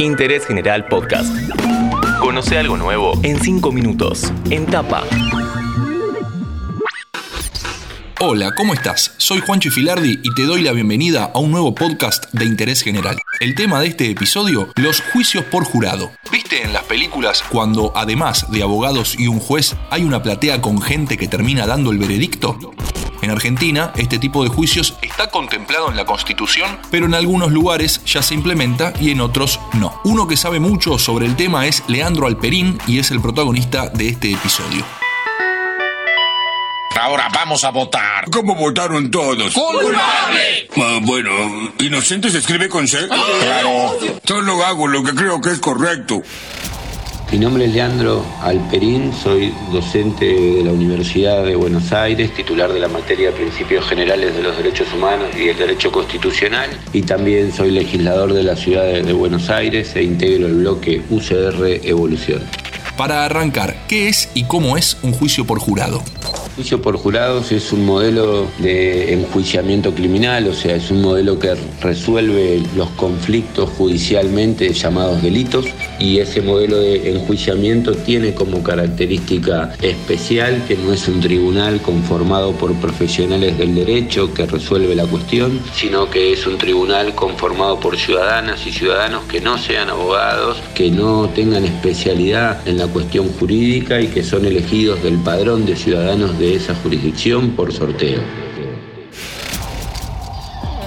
Interés General Podcast. Conoce algo nuevo en 5 minutos. En tapa. Hola, ¿cómo estás? Soy Juancho Filardi y te doy la bienvenida a un nuevo podcast de interés general. El tema de este episodio, los juicios por jurado. ¿Viste en las películas cuando, además de abogados y un juez, hay una platea con gente que termina dando el veredicto? En Argentina, este tipo de juicios está contemplado en la Constitución, pero en algunos lugares ya se implementa y en otros no. Uno que sabe mucho sobre el tema es Leandro Alperín y es el protagonista de este episodio. Ahora vamos a votar. ¿Cómo votaron todos? ¡Culpable! Ah, bueno, ¿inocente se escribe con C? Claro. Solo hago lo que creo que es correcto. Mi nombre es Leandro Alperín, soy docente de la Universidad de Buenos Aires, titular de la materia Principios Generales de los Derechos Humanos y el Derecho Constitucional, y también soy legislador de la Ciudad de Buenos Aires e integro el bloque UCR Evolución. Para arrancar, ¿qué es y cómo es un juicio por jurado? Juicio por jurados es un modelo de enjuiciamiento criminal, o sea, es un modelo que resuelve los conflictos judicialmente llamados delitos y ese modelo de enjuiciamiento tiene como característica especial que no es un tribunal conformado por profesionales del derecho que resuelve la cuestión, sino que es un tribunal conformado por ciudadanas y ciudadanos que no sean abogados, que no tengan especialidad en la cuestión jurídica y que son elegidos del padrón de ciudadanos de esa jurisdicción por sorteo.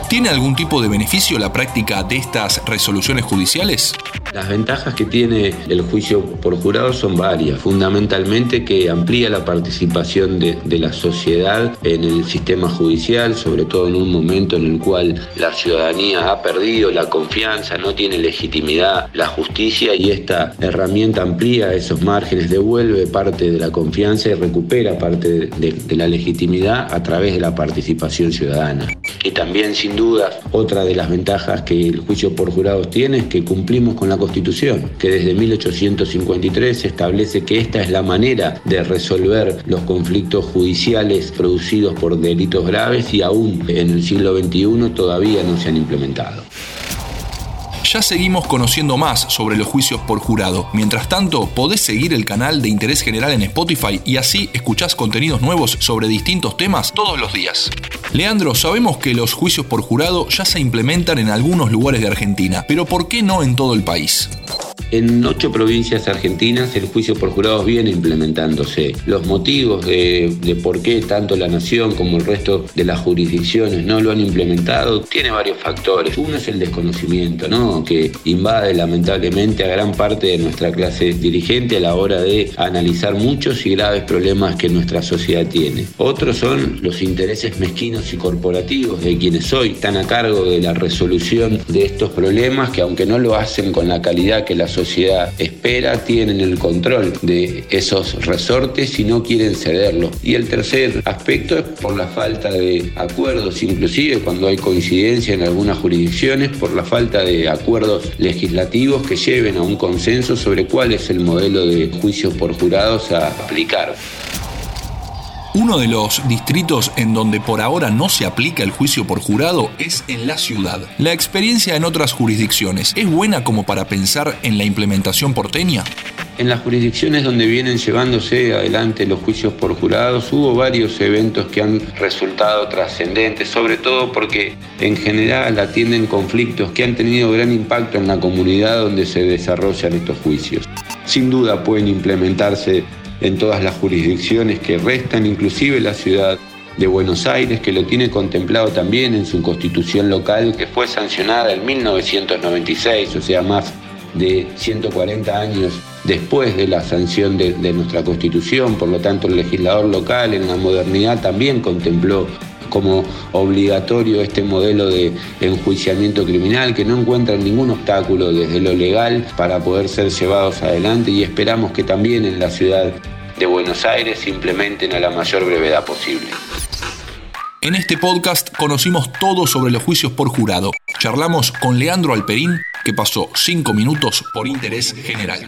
¿Tiene algún tipo de beneficio la práctica de estas resoluciones judiciales? Las ventajas que tiene el juicio por jurado son varias. Fundamentalmente que amplía la participación de, la sociedad en el sistema judicial, sobre todo en un momento en el cual la ciudadanía ha perdido la confianza, no tiene legitimidad la justicia y esta herramienta amplía esos márgenes, devuelve parte de la confianza y recupera parte de, de, de la legitimidad a través de la participación ciudadana. Y también, sin duda, otra de las ventajas que el juicio por jurados tiene es que cumplimos con la Constitución, que desde 1853 establece que esta es la manera de resolver los conflictos judiciales producidos por delitos graves y aún en el siglo XXI todavía no se han implementado. Ya seguimos conociendo más sobre los juicios por jurado. Mientras tanto, podés seguir el canal de Interés General en Spotify y así escuchás contenidos nuevos sobre distintos temas todos los días. Leandro, sabemos que los juicios por jurado ya se implementan en algunos lugares de Argentina, pero ¿por qué no en todo el país? En ocho provincias argentinas el juicio por jurados viene implementándose. Los motivos de, por qué tanto la Nación como el resto de las jurisdicciones no lo han implementado tiene varios factores. Uno es el desconocimiento, ¿no? que invade lamentablemente a gran parte de nuestra clase dirigente a la hora de analizar muchos y graves problemas que nuestra sociedad tiene. Otros son los intereses mezquinos y corporativos de quienes hoy están a cargo de la resolución de estos problemas que aunque no lo hacen con la calidad que la sociedad espera, tienen el control de esos resortes y no quieren cederlo. Y el tercer aspecto es por la falta de acuerdos, inclusive cuando hay coincidencia en algunas jurisdicciones, por la falta de acuerdos legislativos que lleven a un consenso sobre cuál es el modelo de juicio por jurados a aplicar. Uno de los distritos en donde por ahora no se aplica el juicio por jurado es en la ciudad. La experiencia en otras jurisdicciones es buena como para pensar en la implementación porteña. En las jurisdicciones donde vienen llevándose adelante los juicios por jurados hubo varios eventos que han resultado trascendentes, sobre todo porque en general atienden conflictos que han tenido gran impacto en la comunidad donde se desarrollan estos juicios. Sin duda pueden implementarse en todas las jurisdicciones que restan, inclusive la ciudad de Buenos Aires, que lo tiene contemplado también en su constitución local, que fue sancionada en 1996, o sea, más de 140 años después de la sanción de, de nuestra constitución. Por lo tanto, el legislador local en la modernidad también contempló como obligatorio este modelo de enjuiciamiento criminal que no encuentra ningún obstáculo desde lo legal para poder ser llevados adelante y esperamos que también en la ciudad de Buenos Aires se implementen a la mayor brevedad posible. En este podcast conocimos todo sobre los juicios por jurado. Charlamos con Leandro Alperín, que pasó cinco minutos por interés general.